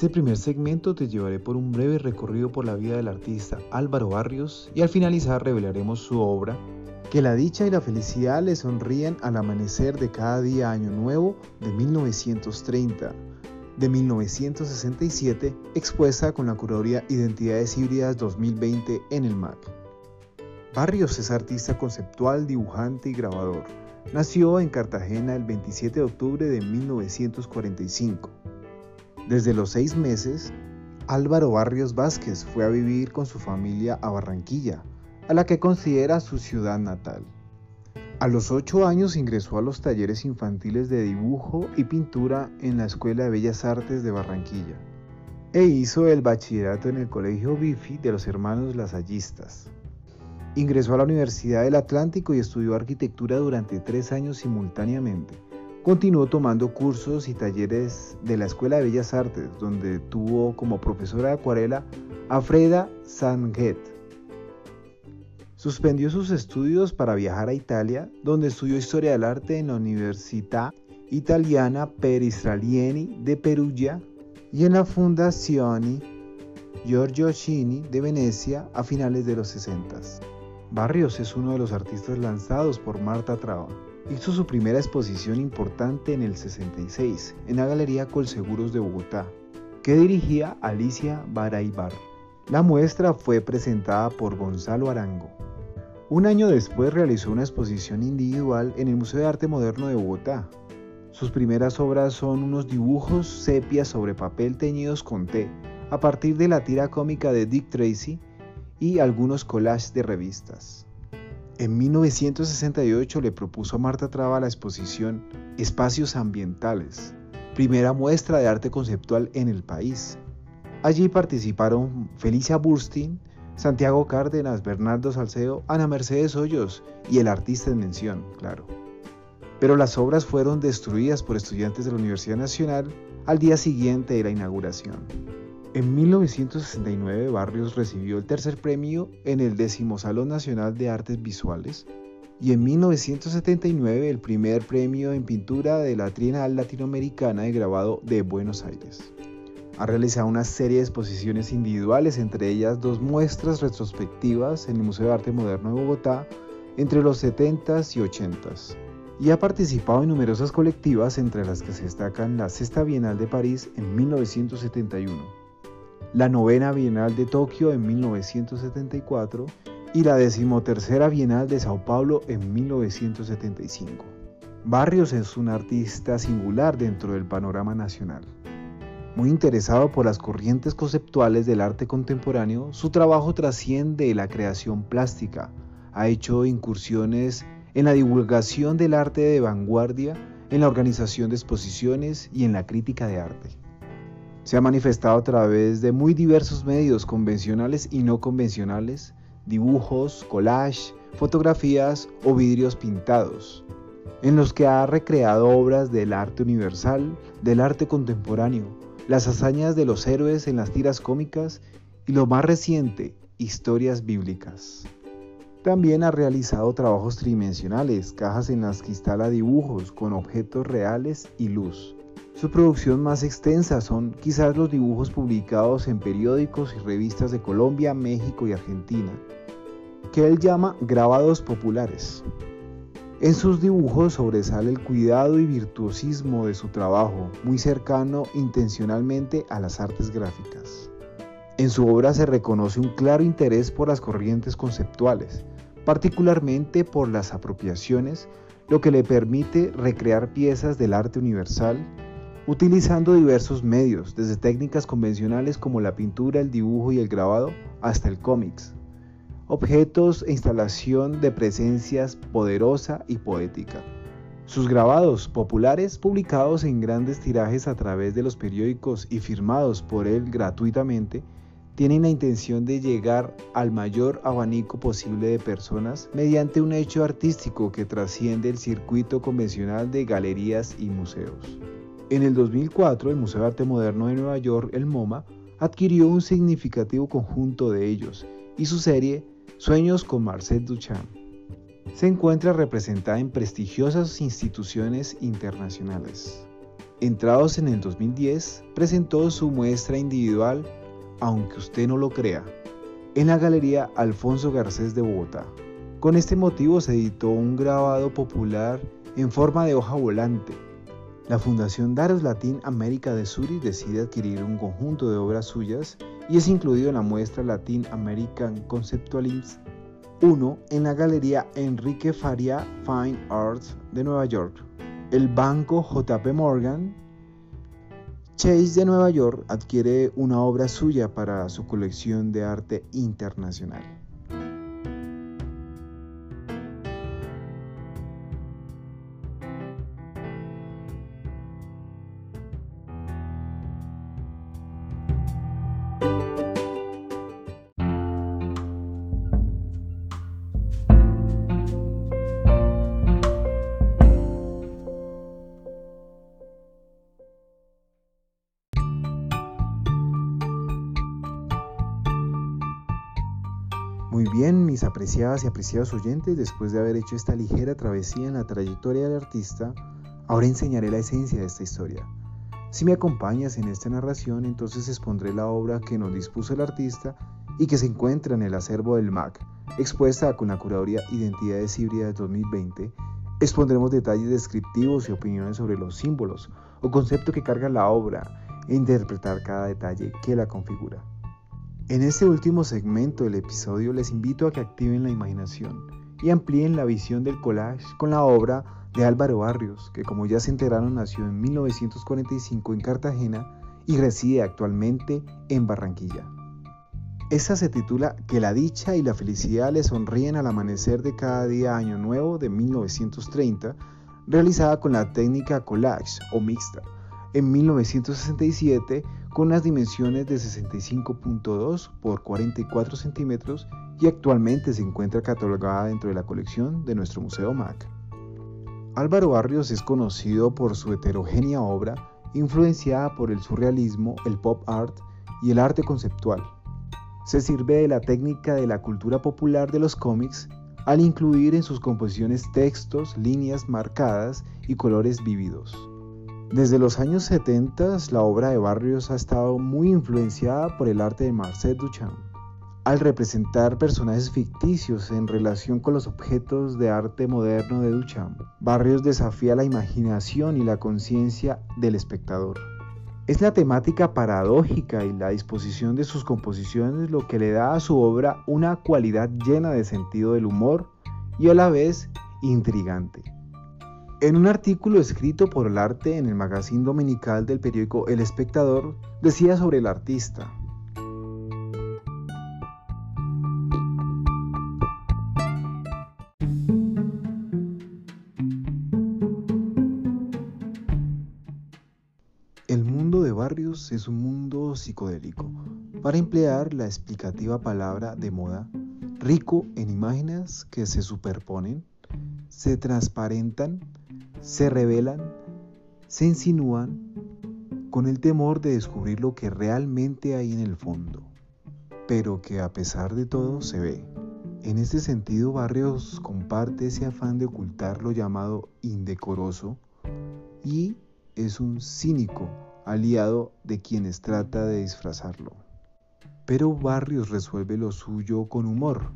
Este primer segmento te llevaré por un breve recorrido por la vida del artista Álvaro Barrios y al finalizar revelaremos su obra, Que la dicha y la felicidad le sonríen al amanecer de cada día año nuevo de 1930, de 1967, expuesta con la curaduría Identidades Híbridas 2020 en el MAC. Barrios es artista conceptual, dibujante y grabador. Nació en Cartagena el 27 de octubre de 1945. Desde los seis meses, Álvaro Barrios Vázquez fue a vivir con su familia a Barranquilla, a la que considera su ciudad natal. A los ocho años ingresó a los talleres infantiles de dibujo y pintura en la Escuela de Bellas Artes de Barranquilla e hizo el bachillerato en el Colegio Bifi de los Hermanos Lasallistas. Ingresó a la Universidad del Atlántico y estudió arquitectura durante tres años simultáneamente Continuó tomando cursos y talleres de la Escuela de Bellas Artes, donde tuvo como profesora de acuarela a Freda Sanget. Suspendió sus estudios para viajar a Italia, donde estudió Historia del Arte en la Università Italiana per Israeliani de Perugia y en la Fundazione Giorgio Cini de Venecia a finales de los 60. Barrios es uno de los artistas lanzados por Marta Traba. Hizo su primera exposición importante en el 66 en la Galería Colseguros de Bogotá, que dirigía Alicia Baraybar. La muestra fue presentada por Gonzalo Arango. Un año después realizó una exposición individual en el Museo de Arte Moderno de Bogotá. Sus primeras obras son unos dibujos sepia sobre papel teñidos con té, a partir de la tira cómica de Dick Tracy y algunos collages de revistas. En 1968 le propuso a Marta Traba la exposición Espacios Ambientales, primera muestra de arte conceptual en el país. Allí participaron Felicia Burstein, Santiago Cárdenas, Bernardo Salcedo, Ana Mercedes Hoyos y el artista en mención, claro. Pero las obras fueron destruidas por estudiantes de la Universidad Nacional al día siguiente de la inauguración. En 1969 Barrios recibió el tercer premio en el décimo Salón Nacional de Artes Visuales y en 1979 el primer premio en pintura de la Trienal Latinoamericana de Grabado de Buenos Aires. Ha realizado una serie de exposiciones individuales, entre ellas dos muestras retrospectivas en el Museo de Arte Moderno de Bogotá entre los 70s y 80s. Y ha participado en numerosas colectivas, entre las que se destacan la Sexta Bienal de París en 1971 la novena Bienal de Tokio en 1974 y la decimotercera Bienal de Sao Paulo en 1975. Barrios es un artista singular dentro del panorama nacional. Muy interesado por las corrientes conceptuales del arte contemporáneo, su trabajo trasciende la creación plástica. Ha hecho incursiones en la divulgación del arte de vanguardia, en la organización de exposiciones y en la crítica de arte. Se ha manifestado a través de muy diversos medios convencionales y no convencionales, dibujos, collage, fotografías o vidrios pintados, en los que ha recreado obras del arte universal, del arte contemporáneo, las hazañas de los héroes en las tiras cómicas y lo más reciente, historias bíblicas. También ha realizado trabajos tridimensionales, cajas en las que instala dibujos con objetos reales y luz, su producción más extensa son quizás los dibujos publicados en periódicos y revistas de Colombia, México y Argentina, que él llama grabados populares. En sus dibujos sobresale el cuidado y virtuosismo de su trabajo, muy cercano intencionalmente a las artes gráficas. En su obra se reconoce un claro interés por las corrientes conceptuales, particularmente por las apropiaciones, lo que le permite recrear piezas del arte universal utilizando diversos medios, desde técnicas convencionales como la pintura, el dibujo y el grabado, hasta el cómics, objetos e instalación de presencias poderosa y poética. Sus grabados populares, publicados en grandes tirajes a través de los periódicos y firmados por él gratuitamente, tienen la intención de llegar al mayor abanico posible de personas mediante un hecho artístico que trasciende el circuito convencional de galerías y museos. En el 2004, el Museo de Arte Moderno de Nueva York, el MoMA, adquirió un significativo conjunto de ellos y su serie Sueños con Marcel Duchamp se encuentra representada en prestigiosas instituciones internacionales. Entrados en el 2010, presentó su muestra individual, aunque usted no lo crea, en la Galería Alfonso Garcés de Bogotá. Con este motivo se editó un grabado popular en forma de hoja volante. La Fundación Daros Latin América de Zurich decide adquirir un conjunto de obras suyas y es incluido en la muestra Latin American Conceptualism 1 en la Galería Enrique Faria Fine Arts de Nueva York. El banco JP Morgan Chase de Nueva York adquiere una obra suya para su colección de arte internacional. Bien, mis apreciadas y apreciados oyentes, después de haber hecho esta ligera travesía en la trayectoria del artista, ahora enseñaré la esencia de esta historia. Si me acompañas en esta narración, entonces expondré la obra que nos dispuso el artista y que se encuentra en el acervo del MAC, expuesta con la curaduría Identidades Híbridas 2020. Expondremos detalles descriptivos y opiniones sobre los símbolos o concepto que carga la obra e interpretar cada detalle que la configura. En este último segmento del episodio les invito a que activen la imaginación y amplíen la visión del collage con la obra de Álvaro Barrios, que como ya se enteraron nació en 1945 en Cartagena y reside actualmente en Barranquilla. Esta se titula Que la dicha y la felicidad le sonríen al amanecer de cada día año nuevo de 1930, realizada con la técnica collage o mixta. En 1967 con unas dimensiones de 65.2 por 44 centímetros y actualmente se encuentra catalogada dentro de la colección de nuestro Museo MAC. Álvaro Barrios es conocido por su heterogénea obra influenciada por el surrealismo, el pop art y el arte conceptual. Se sirve de la técnica de la cultura popular de los cómics al incluir en sus composiciones textos, líneas marcadas y colores vívidos. Desde los años 70 la obra de Barrios ha estado muy influenciada por el arte de Marcel Duchamp. Al representar personajes ficticios en relación con los objetos de arte moderno de Duchamp, Barrios desafía la imaginación y la conciencia del espectador. Es la temática paradójica y la disposición de sus composiciones lo que le da a su obra una cualidad llena de sentido del humor y a la vez intrigante. En un artículo escrito por el arte en el magazine dominical del periódico El Espectador, decía sobre el artista. El mundo de Barrios es un mundo psicodélico, para emplear la explicativa palabra de moda, rico en imágenes que se superponen, se transparentan, se revelan, se insinúan con el temor de descubrir lo que realmente hay en el fondo, pero que a pesar de todo se ve. En este sentido, Barrios comparte ese afán de ocultar lo llamado indecoroso y es un cínico aliado de quienes trata de disfrazarlo. Pero Barrios resuelve lo suyo con humor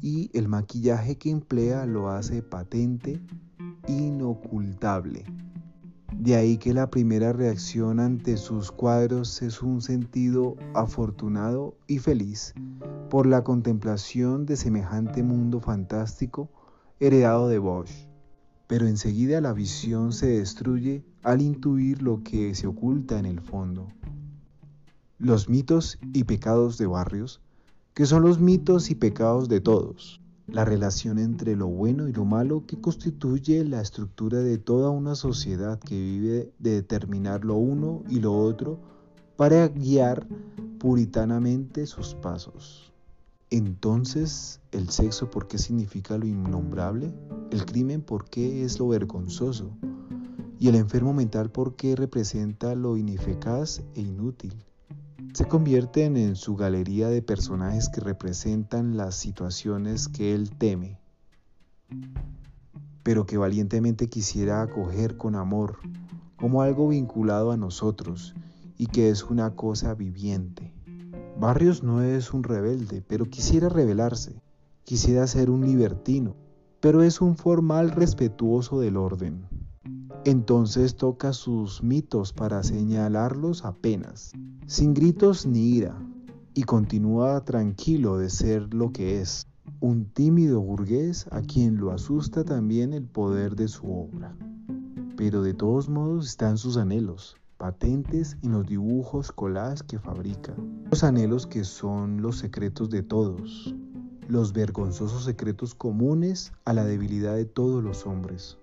y el maquillaje que emplea lo hace patente inocultable. De ahí que la primera reacción ante sus cuadros es un sentido afortunado y feliz por la contemplación de semejante mundo fantástico heredado de Bosch. Pero enseguida la visión se destruye al intuir lo que se oculta en el fondo. Los mitos y pecados de Barrios que son los mitos y pecados de todos, la relación entre lo bueno y lo malo que constituye la estructura de toda una sociedad que vive de determinar lo uno y lo otro para guiar puritanamente sus pasos. Entonces, ¿el sexo por qué significa lo innombrable? ¿El crimen por qué es lo vergonzoso? ¿Y el enfermo mental por qué representa lo ineficaz e inútil? Se convierten en su galería de personajes que representan las situaciones que él teme, pero que valientemente quisiera acoger con amor, como algo vinculado a nosotros y que es una cosa viviente. Barrios no es un rebelde, pero quisiera rebelarse, quisiera ser un libertino, pero es un formal respetuoso del orden. Entonces toca sus mitos para señalarlos apenas, sin gritos ni ira, y continúa tranquilo de ser lo que es, un tímido burgués a quien lo asusta también el poder de su obra. Pero de todos modos están sus anhelos, patentes en los dibujos collages que fabrica. Los anhelos que son los secretos de todos, los vergonzosos secretos comunes a la debilidad de todos los hombres.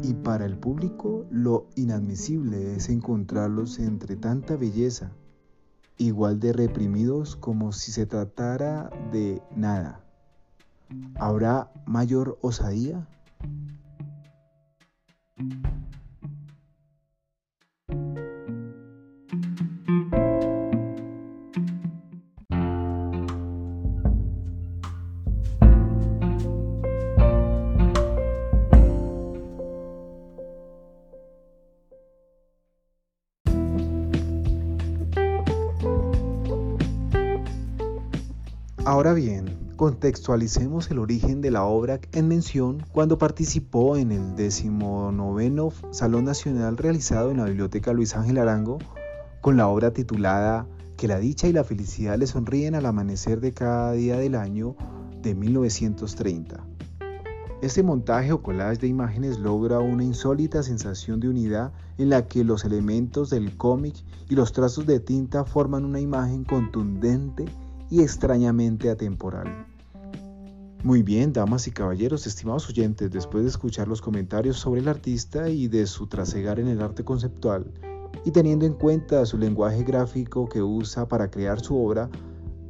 Y para el público lo inadmisible es encontrarlos entre tanta belleza, igual de reprimidos como si se tratara de nada. ¿Habrá mayor osadía? Ahora bien, contextualicemos el origen de la obra en mención cuando participó en el 19 Salón Nacional realizado en la Biblioteca Luis Ángel Arango con la obra titulada Que la dicha y la felicidad le sonríen al amanecer de cada día del año de 1930. Este montaje o collage de imágenes logra una insólita sensación de unidad en la que los elementos del cómic y los trazos de tinta forman una imagen contundente y extrañamente atemporal. Muy bien, damas y caballeros, estimados oyentes, después de escuchar los comentarios sobre el artista y de su trasegar en el arte conceptual, y teniendo en cuenta su lenguaje gráfico que usa para crear su obra,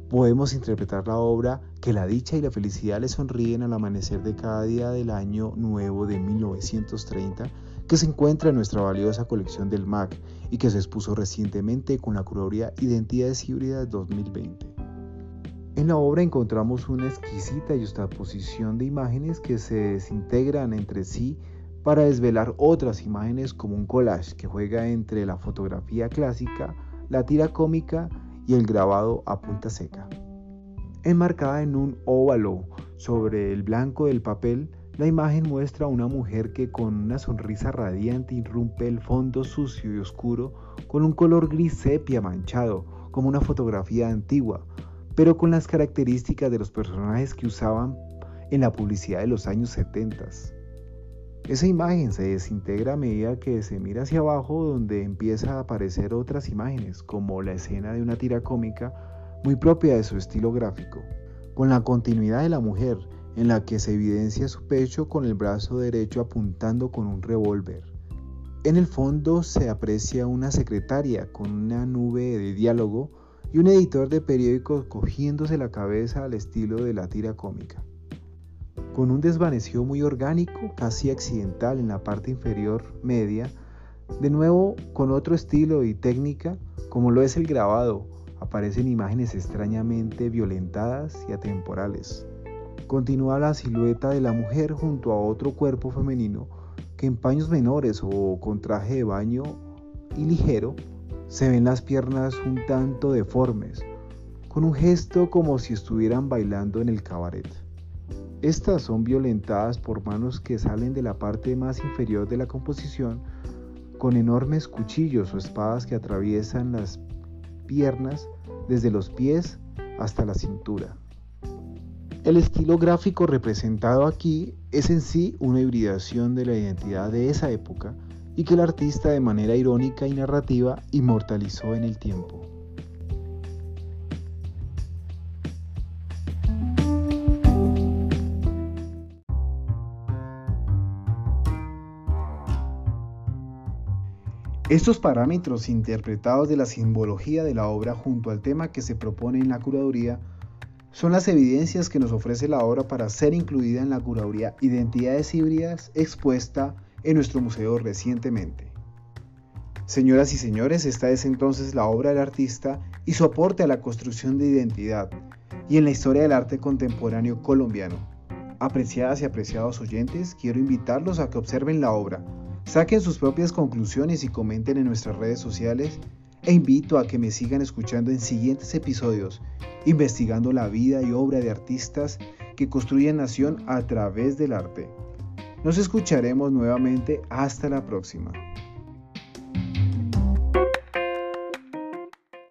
podemos interpretar la obra que la dicha y la felicidad le sonríen al amanecer de cada día del año nuevo de 1930, que se encuentra en nuestra valiosa colección del MAC y que se expuso recientemente con la curaduría Identidades Híbridas 2020. En la obra encontramos una exquisita juxtaposición de imágenes que se desintegran entre sí para desvelar otras imágenes como un collage que juega entre la fotografía clásica, la tira cómica y el grabado a punta seca. Enmarcada en un óvalo sobre el blanco del papel, la imagen muestra a una mujer que con una sonrisa radiante irrumpe el fondo sucio y oscuro con un color gris sepia manchado, como una fotografía antigua, pero con las características de los personajes que usaban en la publicidad de los años 70. Esa imagen se desintegra a medida que se mira hacia abajo donde empieza a aparecer otras imágenes, como la escena de una tira cómica muy propia de su estilo gráfico, con la continuidad de la mujer en la que se evidencia su pecho con el brazo derecho apuntando con un revólver. En el fondo se aprecia una secretaria con una nube de diálogo y un editor de periódicos cogiéndose la cabeza al estilo de la tira cómica. Con un desvanecido muy orgánico, casi accidental en la parte inferior media, de nuevo con otro estilo y técnica, como lo es el grabado, aparecen imágenes extrañamente violentadas y atemporales. Continúa la silueta de la mujer junto a otro cuerpo femenino que en paños menores o con traje de baño y ligero se ven las piernas un tanto deformes, con un gesto como si estuvieran bailando en el cabaret. Estas son violentadas por manos que salen de la parte más inferior de la composición con enormes cuchillos o espadas que atraviesan las piernas desde los pies hasta la cintura. El estilo gráfico representado aquí es en sí una hibridación de la identidad de esa época y que el artista de manera irónica y narrativa inmortalizó en el tiempo. Estos parámetros interpretados de la simbología de la obra junto al tema que se propone en la curaduría son las evidencias que nos ofrece la obra para ser incluida en la curaduría Identidades híbridas expuesta en nuestro museo recientemente. Señoras y señores, esta es entonces la obra del artista y su aporte a la construcción de identidad y en la historia del arte contemporáneo colombiano. Apreciadas y apreciados oyentes, quiero invitarlos a que observen la obra, saquen sus propias conclusiones y comenten en nuestras redes sociales e invito a que me sigan escuchando en siguientes episodios, investigando la vida y obra de artistas que construyen nación a través del arte. Nos escucharemos nuevamente hasta la próxima.